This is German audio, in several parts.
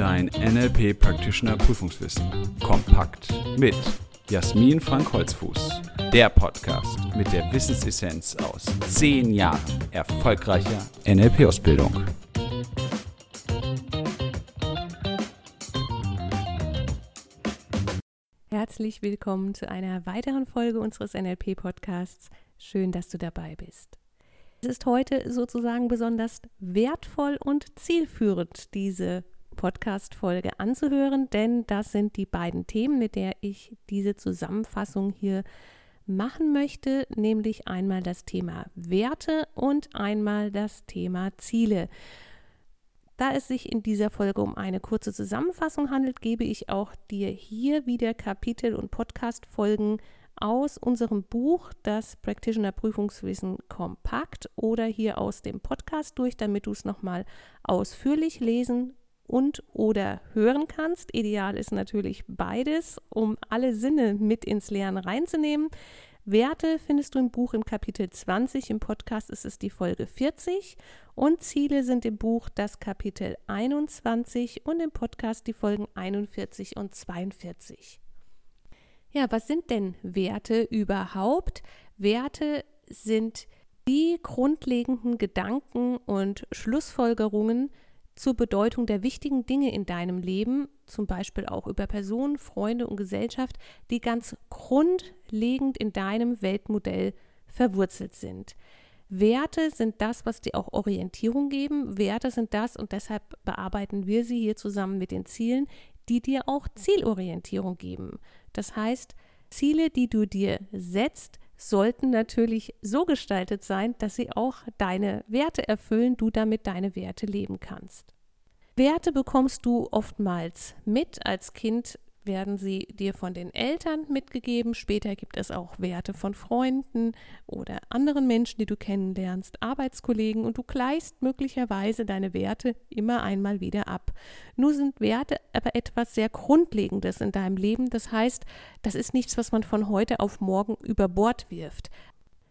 Dein NLP Practitioner Prüfungswissen. Kompakt mit Jasmin Frank Holzfuß. Der Podcast mit der Wissensessenz aus 10 Jahren erfolgreicher NLP-Ausbildung. Herzlich willkommen zu einer weiteren Folge unseres NLP-Podcasts. Schön, dass du dabei bist. Es ist heute sozusagen besonders wertvoll und zielführend, diese Podcast-Folge anzuhören, denn das sind die beiden Themen, mit der ich diese Zusammenfassung hier machen möchte, nämlich einmal das Thema Werte und einmal das Thema Ziele. Da es sich in dieser Folge um eine kurze Zusammenfassung handelt, gebe ich auch dir hier wieder Kapitel und Podcast-Folgen aus unserem Buch, das Practitioner Prüfungswissen kompakt oder hier aus dem Podcast durch, damit du es nochmal ausführlich lesen und oder hören kannst. Ideal ist natürlich beides, um alle Sinne mit ins Lernen reinzunehmen. Werte findest du im Buch im Kapitel 20, im Podcast ist es die Folge 40 und Ziele sind im Buch das Kapitel 21 und im Podcast die Folgen 41 und 42. Ja, was sind denn Werte überhaupt? Werte sind die grundlegenden Gedanken und Schlussfolgerungen zur Bedeutung der wichtigen Dinge in deinem Leben, zum Beispiel auch über Personen, Freunde und Gesellschaft, die ganz grundlegend in deinem Weltmodell verwurzelt sind. Werte sind das, was dir auch Orientierung geben. Werte sind das, und deshalb bearbeiten wir sie hier zusammen mit den Zielen, die dir auch Zielorientierung geben. Das heißt, Ziele, die du dir setzt, sollten natürlich so gestaltet sein, dass sie auch deine Werte erfüllen, du damit deine Werte leben kannst. Werte bekommst du oftmals mit. Als Kind werden sie dir von den Eltern mitgegeben. Später gibt es auch Werte von Freunden oder anderen Menschen, die du kennenlernst, Arbeitskollegen und du gleichst möglicherweise deine Werte immer einmal wieder ab. Nur sind Werte aber etwas sehr Grundlegendes in deinem Leben. Das heißt, das ist nichts, was man von heute auf morgen über Bord wirft.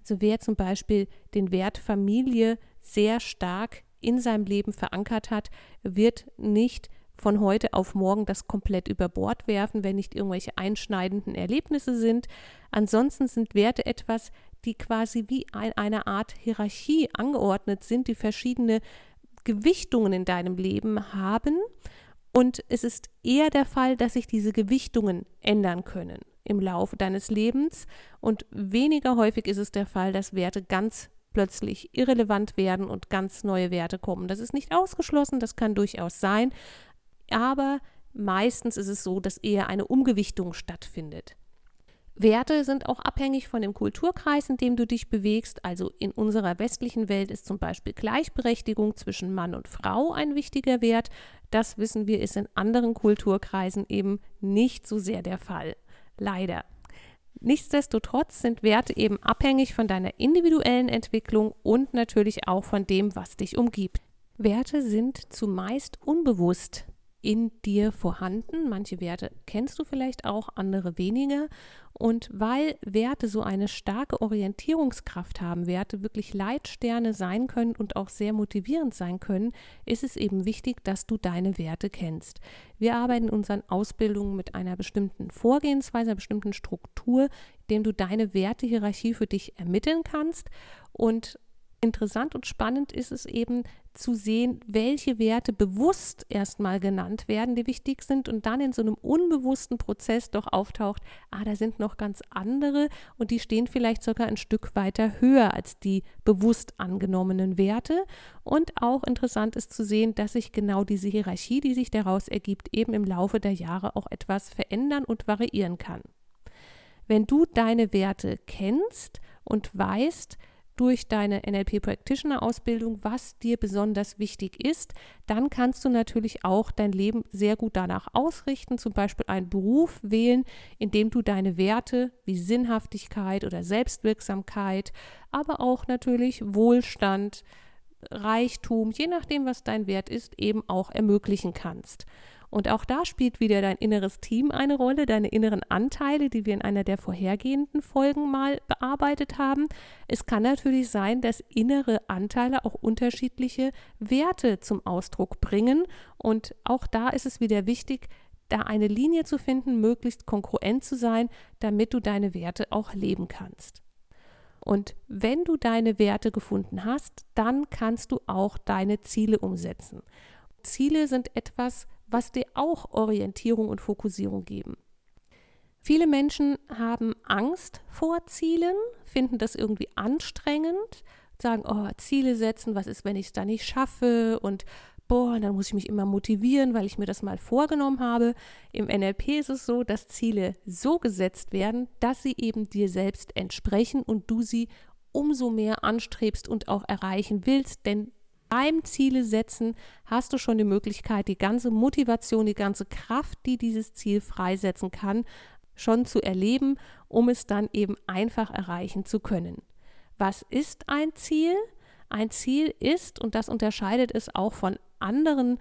Also wer zum Beispiel den Wert Familie sehr stark in seinem Leben verankert hat, wird nicht von heute auf morgen das komplett über Bord werfen, wenn nicht irgendwelche einschneidenden Erlebnisse sind. Ansonsten sind Werte etwas, die quasi wie ein, eine Art Hierarchie angeordnet sind, die verschiedene Gewichtungen in deinem Leben haben. Und es ist eher der Fall, dass sich diese Gewichtungen ändern können im Laufe deines Lebens. Und weniger häufig ist es der Fall, dass Werte ganz plötzlich irrelevant werden und ganz neue Werte kommen. Das ist nicht ausgeschlossen, das kann durchaus sein, aber meistens ist es so, dass eher eine Umgewichtung stattfindet. Werte sind auch abhängig von dem Kulturkreis, in dem du dich bewegst. Also in unserer westlichen Welt ist zum Beispiel Gleichberechtigung zwischen Mann und Frau ein wichtiger Wert. Das wissen wir, ist in anderen Kulturkreisen eben nicht so sehr der Fall. Leider. Nichtsdestotrotz sind Werte eben abhängig von deiner individuellen Entwicklung und natürlich auch von dem, was dich umgibt. Werte sind zumeist unbewusst in dir vorhanden. Manche Werte kennst du vielleicht auch, andere weniger. Und weil Werte so eine starke Orientierungskraft haben, Werte wirklich Leitsterne sein können und auch sehr motivierend sein können, ist es eben wichtig, dass du deine Werte kennst. Wir arbeiten in unseren Ausbildungen mit einer bestimmten Vorgehensweise, einer bestimmten Struktur, indem du deine Wertehierarchie für dich ermitteln kannst und interessant und spannend ist es eben zu sehen, welche Werte bewusst erstmal genannt werden, die wichtig sind und dann in so einem unbewussten Prozess doch auftaucht, ah, da sind noch ganz andere und die stehen vielleicht sogar ein Stück weiter höher als die bewusst angenommenen Werte. Und auch interessant ist zu sehen, dass sich genau diese Hierarchie, die sich daraus ergibt, eben im Laufe der Jahre auch etwas verändern und variieren kann. Wenn du deine Werte kennst und weißt, durch deine NLP Practitioner Ausbildung, was dir besonders wichtig ist, dann kannst du natürlich auch dein Leben sehr gut danach ausrichten, zum Beispiel einen Beruf wählen, in dem du deine Werte wie Sinnhaftigkeit oder Selbstwirksamkeit, aber auch natürlich Wohlstand, Reichtum, je nachdem, was dein Wert ist, eben auch ermöglichen kannst. Und auch da spielt wieder dein inneres Team eine Rolle, deine inneren Anteile, die wir in einer der vorhergehenden Folgen mal bearbeitet haben. Es kann natürlich sein, dass innere Anteile auch unterschiedliche Werte zum Ausdruck bringen. Und auch da ist es wieder wichtig, da eine Linie zu finden, möglichst konkurrent zu sein, damit du deine Werte auch leben kannst. Und wenn du deine Werte gefunden hast, dann kannst du auch deine Ziele umsetzen. Ziele sind etwas, was dir auch Orientierung und Fokussierung geben. Viele Menschen haben Angst vor Zielen, finden das irgendwie anstrengend, sagen, oh, Ziele setzen, was ist, wenn ich es da nicht schaffe und boah, dann muss ich mich immer motivieren, weil ich mir das mal vorgenommen habe. Im NLP ist es so, dass Ziele so gesetzt werden, dass sie eben dir selbst entsprechen und du sie umso mehr anstrebst und auch erreichen willst, denn beim Ziele setzen hast du schon die Möglichkeit, die ganze Motivation, die ganze Kraft, die dieses Ziel freisetzen kann, schon zu erleben, um es dann eben einfach erreichen zu können. Was ist ein Ziel? Ein Ziel ist, und das unterscheidet es auch von anderen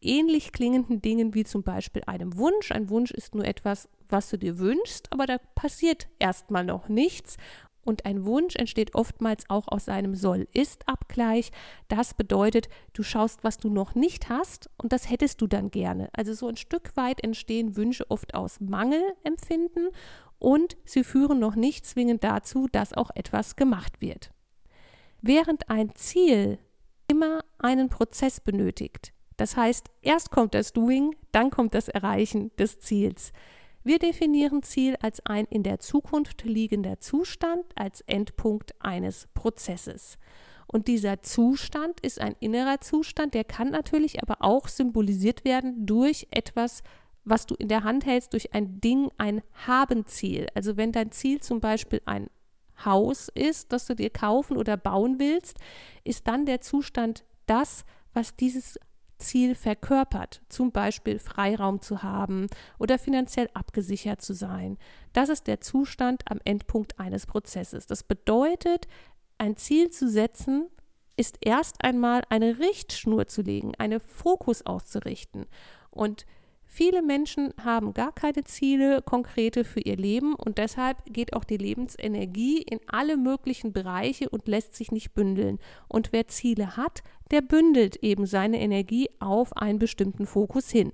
ähnlich klingenden Dingen wie zum Beispiel einem Wunsch. Ein Wunsch ist nur etwas, was du dir wünschst, aber da passiert erstmal noch nichts. Und ein Wunsch entsteht oftmals auch aus einem Soll-Ist-Abgleich. Das bedeutet, du schaust, was du noch nicht hast und das hättest du dann gerne. Also so ein Stück weit entstehen Wünsche oft aus Mangelempfinden und sie führen noch nicht zwingend dazu, dass auch etwas gemacht wird. Während ein Ziel immer einen Prozess benötigt, das heißt, erst kommt das Doing, dann kommt das Erreichen des Ziels. Wir definieren Ziel als ein in der Zukunft liegender Zustand als Endpunkt eines Prozesses. Und dieser Zustand ist ein innerer Zustand, der kann natürlich aber auch symbolisiert werden durch etwas, was du in der Hand hältst, durch ein Ding, ein Habenziel. Also wenn dein Ziel zum Beispiel ein Haus ist, das du dir kaufen oder bauen willst, ist dann der Zustand das, was dieses Ziel verkörpert, zum Beispiel Freiraum zu haben oder finanziell abgesichert zu sein. Das ist der Zustand am Endpunkt eines Prozesses. Das bedeutet, ein Ziel zu setzen, ist erst einmal eine Richtschnur zu legen, einen Fokus auszurichten. Und Viele Menschen haben gar keine Ziele konkrete für ihr Leben und deshalb geht auch die Lebensenergie in alle möglichen Bereiche und lässt sich nicht bündeln. Und wer Ziele hat, der bündelt eben seine Energie auf einen bestimmten Fokus hin.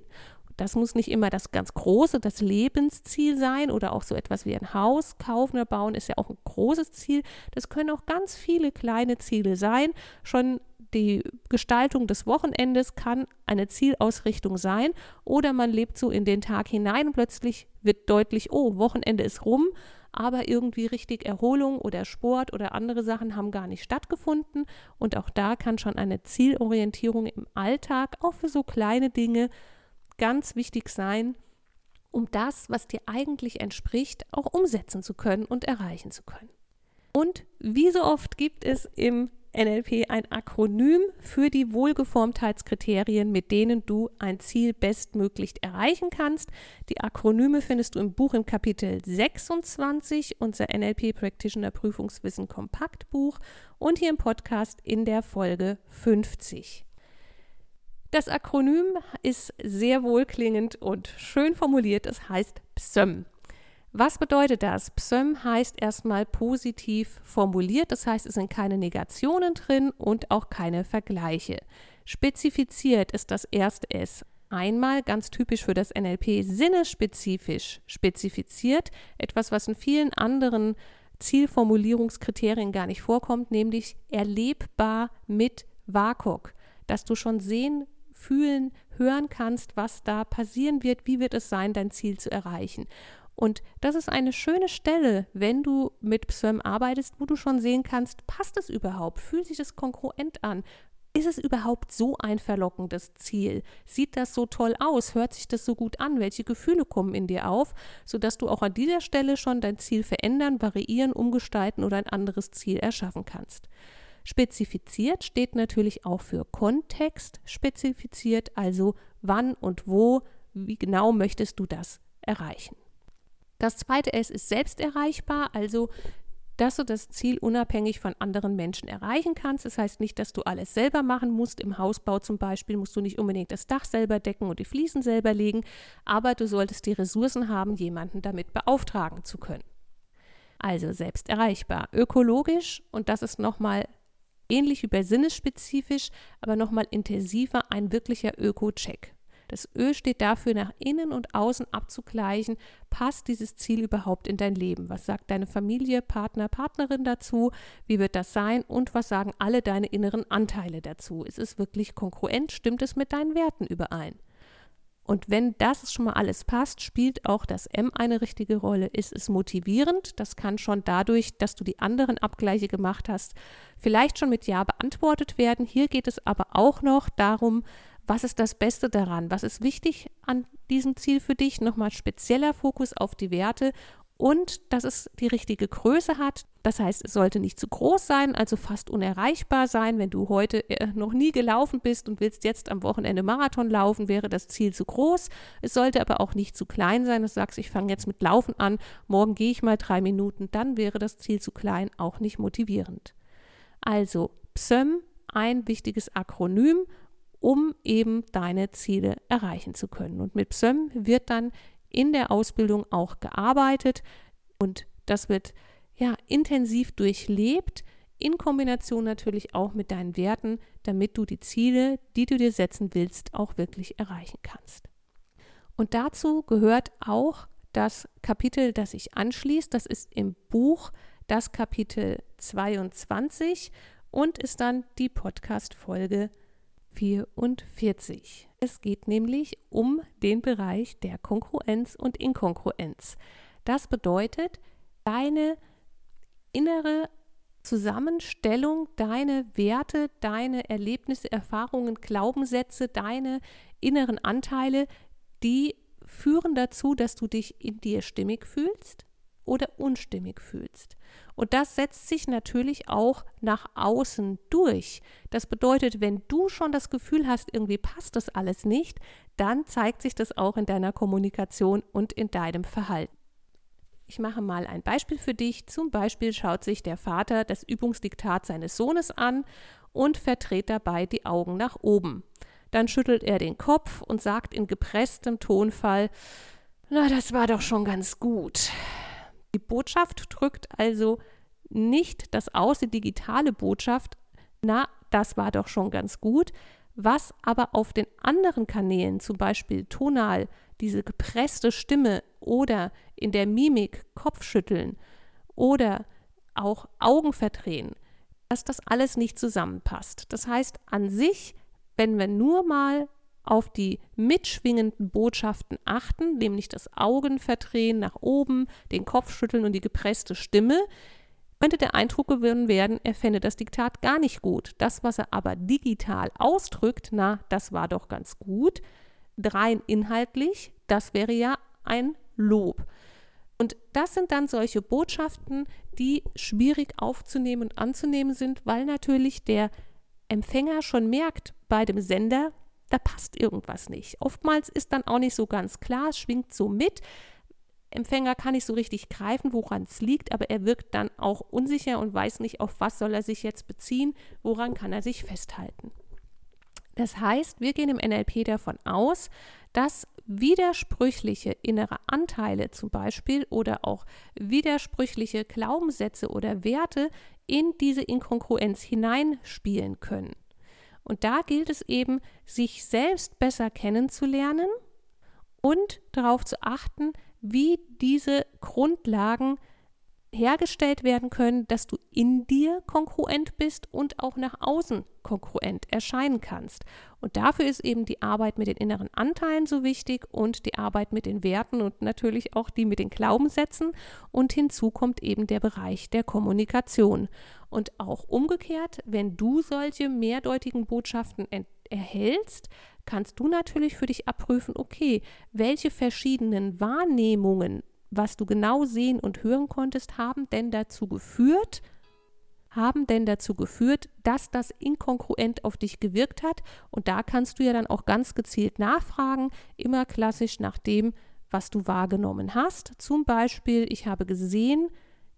Das muss nicht immer das ganz große, das Lebensziel sein oder auch so etwas wie ein Haus kaufen oder bauen ist ja auch ein großes Ziel. Das können auch ganz viele kleine Ziele sein. Schon die Gestaltung des Wochenendes kann eine Zielausrichtung sein oder man lebt so in den Tag hinein und plötzlich wird deutlich, oh, Wochenende ist rum, aber irgendwie richtig Erholung oder Sport oder andere Sachen haben gar nicht stattgefunden und auch da kann schon eine Zielorientierung im Alltag auch für so kleine Dinge ganz wichtig sein, um das, was dir eigentlich entspricht, auch umsetzen zu können und erreichen zu können. Und wie so oft gibt es im NLP ein Akronym für die Wohlgeformtheitskriterien, mit denen du ein Ziel bestmöglich erreichen kannst. Die Akronyme findest du im Buch im Kapitel 26, unser NLP Practitioner Prüfungswissen Kompaktbuch und hier im Podcast in der Folge 50. Das Akronym ist sehr wohlklingend und schön formuliert. Es heißt PSÖM. Was bedeutet das? Psöm heißt erstmal positiv formuliert, das heißt, es sind keine Negationen drin und auch keine Vergleiche. Spezifiziert ist das erste S. Einmal ganz typisch für das NLP sinnespezifisch spezifiziert, etwas, was in vielen anderen Zielformulierungskriterien gar nicht vorkommt, nämlich erlebbar mit WAKOK, dass du schon sehen, fühlen, hören kannst, was da passieren wird, wie wird es sein, dein Ziel zu erreichen. Und das ist eine schöne Stelle, wenn du mit Psalm arbeitest, wo du schon sehen kannst, passt es überhaupt? Fühlt sich das kongruent an? Ist es überhaupt so ein verlockendes Ziel? Sieht das so toll aus? Hört sich das so gut an? Welche Gefühle kommen in dir auf, sodass du auch an dieser Stelle schon dein Ziel verändern, variieren, umgestalten oder ein anderes Ziel erschaffen kannst? Spezifiziert steht natürlich auch für Kontext spezifiziert, also wann und wo, wie genau möchtest du das erreichen. Das zweite S ist selbst erreichbar, also dass du das Ziel unabhängig von anderen Menschen erreichen kannst. Das heißt nicht, dass du alles selber machen musst. Im Hausbau zum Beispiel musst du nicht unbedingt das Dach selber decken und die Fliesen selber legen, aber du solltest die Ressourcen haben, jemanden damit beauftragen zu können. Also selbst erreichbar, ökologisch und das ist nochmal ähnlich wie bei sinnesspezifisch, aber nochmal intensiver ein wirklicher Öko-Check. Das Ö steht dafür, nach innen und außen abzugleichen, passt dieses Ziel überhaupt in dein Leben? Was sagt deine Familie, Partner, Partnerin dazu? Wie wird das sein? Und was sagen alle deine inneren Anteile dazu? Ist es wirklich konkurrent? Stimmt es mit deinen Werten überein? Und wenn das schon mal alles passt, spielt auch das M eine richtige Rolle. Ist es motivierend? Das kann schon dadurch, dass du die anderen Abgleiche gemacht hast, vielleicht schon mit Ja beantwortet werden. Hier geht es aber auch noch darum, was ist das Beste daran? Was ist wichtig an diesem Ziel für dich? Nochmal spezieller Fokus auf die Werte und dass es die richtige Größe hat. Das heißt, es sollte nicht zu groß sein, also fast unerreichbar sein. Wenn du heute äh, noch nie gelaufen bist und willst jetzt am Wochenende Marathon laufen, wäre das Ziel zu groß. Es sollte aber auch nicht zu klein sein. Du sagst, ich fange jetzt mit Laufen an, morgen gehe ich mal drei Minuten, dann wäre das Ziel zu klein, auch nicht motivierend. Also PSÖM, ein wichtiges Akronym um eben deine Ziele erreichen zu können. Und mit PSÖM wird dann in der Ausbildung auch gearbeitet und das wird ja intensiv durchlebt in Kombination natürlich auch mit deinen Werten, damit du die Ziele, die du dir setzen willst, auch wirklich erreichen kannst. Und dazu gehört auch das Kapitel, das sich anschließt. Das ist im Buch das Kapitel 22 und ist dann die Podcast-Folge 44. Es geht nämlich um den Bereich der Konkurrenz und Inkongruenz. Das bedeutet, deine innere Zusammenstellung, deine Werte, deine Erlebnisse, Erfahrungen, Glaubenssätze, deine inneren Anteile, die führen dazu, dass du dich in dir stimmig fühlst oder unstimmig fühlst. Und das setzt sich natürlich auch nach außen durch. Das bedeutet, wenn du schon das Gefühl hast, irgendwie passt das alles nicht, dann zeigt sich das auch in deiner Kommunikation und in deinem Verhalten. Ich mache mal ein Beispiel für dich. Zum Beispiel schaut sich der Vater das Übungsdiktat seines Sohnes an und verdreht dabei die Augen nach oben. Dann schüttelt er den Kopf und sagt in gepresstem Tonfall, na, das war doch schon ganz gut. Die Botschaft drückt also nicht das aus, die digitale Botschaft, na, das war doch schon ganz gut, was aber auf den anderen Kanälen, zum Beispiel tonal, diese gepresste Stimme oder in der Mimik Kopfschütteln oder auch Augen verdrehen, dass das alles nicht zusammenpasst. Das heißt, an sich, wenn wir nur mal auf die mitschwingenden Botschaften achten, nämlich das Augenverdrehen nach oben, den Kopfschütteln und die gepresste Stimme, könnte der Eindruck gewonnen werden, er fände das Diktat gar nicht gut. Das, was er aber digital ausdrückt, na, das war doch ganz gut, rein inhaltlich, das wäre ja ein Lob. Und das sind dann solche Botschaften, die schwierig aufzunehmen und anzunehmen sind, weil natürlich der Empfänger schon merkt bei dem Sender, da passt irgendwas nicht. Oftmals ist dann auch nicht so ganz klar, schwingt so mit. Empfänger kann nicht so richtig greifen, woran es liegt, aber er wirkt dann auch unsicher und weiß nicht, auf was soll er sich jetzt beziehen, woran kann er sich festhalten. Das heißt, wir gehen im NLP davon aus, dass widersprüchliche innere Anteile zum Beispiel oder auch widersprüchliche Glaubenssätze oder Werte in diese Inkongruenz hineinspielen können. Und da gilt es eben, sich selbst besser kennenzulernen und darauf zu achten, wie diese Grundlagen hergestellt werden können, dass du in dir konkurrent bist und auch nach außen konkurrent erscheinen kannst. Und dafür ist eben die Arbeit mit den inneren Anteilen so wichtig und die Arbeit mit den Werten und natürlich auch die mit den Glaubenssätzen. Und hinzu kommt eben der Bereich der Kommunikation. Und auch umgekehrt, wenn du solche mehrdeutigen Botschaften erhältst, kannst du natürlich für dich abprüfen, okay, welche verschiedenen Wahrnehmungen was du genau sehen und hören konntest, haben denn dazu geführt, haben denn dazu geführt, dass das inkongruent auf dich gewirkt hat. Und da kannst du ja dann auch ganz gezielt nachfragen, immer klassisch nach dem, was du wahrgenommen hast. Zum Beispiel, ich habe gesehen,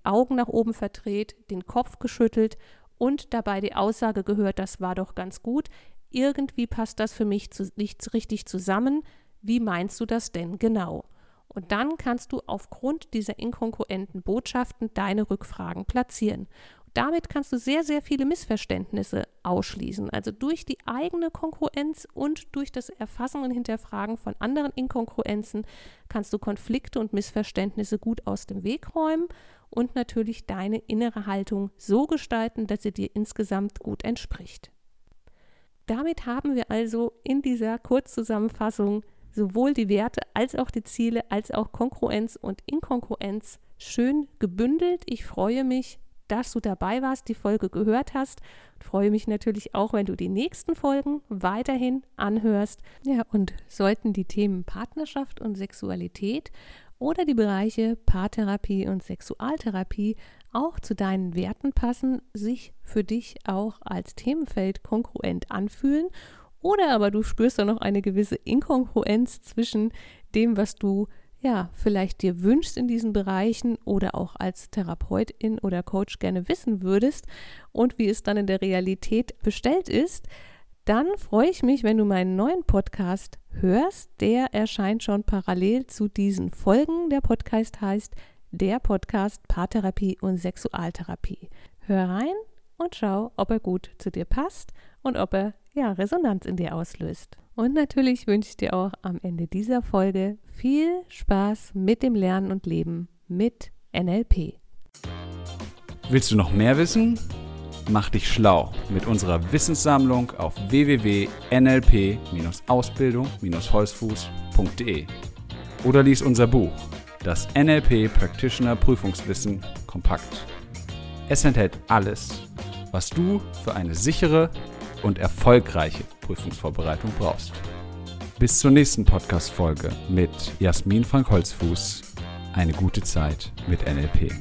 Augen nach oben verdreht, den Kopf geschüttelt und dabei die Aussage gehört, das war doch ganz gut. Irgendwie passt das für mich zu, nicht richtig zusammen. Wie meinst du das denn genau? Und dann kannst du aufgrund dieser inkongruenten Botschaften deine Rückfragen platzieren. Damit kannst du sehr, sehr viele Missverständnisse ausschließen. Also durch die eigene Konkurrenz und durch das Erfassen und Hinterfragen von anderen Inkongruenzen kannst du Konflikte und Missverständnisse gut aus dem Weg räumen und natürlich deine innere Haltung so gestalten, dass sie dir insgesamt gut entspricht. Damit haben wir also in dieser Kurzzusammenfassung sowohl die Werte als auch die Ziele als auch Konkurrenz und Inkongruenz schön gebündelt. Ich freue mich, dass du dabei warst, die Folge gehört hast. Ich freue mich natürlich auch, wenn du die nächsten Folgen weiterhin anhörst. Ja, und sollten die Themen Partnerschaft und Sexualität oder die Bereiche Paartherapie und Sexualtherapie auch zu deinen Werten passen, sich für dich auch als Themenfeld konkurrent anfühlen oder aber du spürst da noch eine gewisse Inkongruenz zwischen dem, was du ja vielleicht dir wünschst in diesen Bereichen oder auch als Therapeutin oder Coach gerne wissen würdest und wie es dann in der Realität bestellt ist, dann freue ich mich, wenn du meinen neuen Podcast hörst. Der erscheint schon parallel zu diesen Folgen. Der Podcast heißt Der Podcast Paartherapie und Sexualtherapie. Hör rein und schau, ob er gut zu dir passt und ob er ja Resonanz in dir auslöst. Und natürlich wünsche ich dir auch am Ende dieser Folge viel Spaß mit dem Lernen und Leben mit NLP. Willst du noch mehr wissen? Mach dich schlau mit unserer Wissenssammlung auf www.nlp-ausbildung-holzfuß.de oder lies unser Buch, das NLP Practitioner Prüfungswissen kompakt. Es enthält alles, was du für eine sichere und erfolgreiche Prüfungsvorbereitung brauchst. Bis zur nächsten Podcast-Folge mit Jasmin Frank Holzfuß. Eine gute Zeit mit NLP.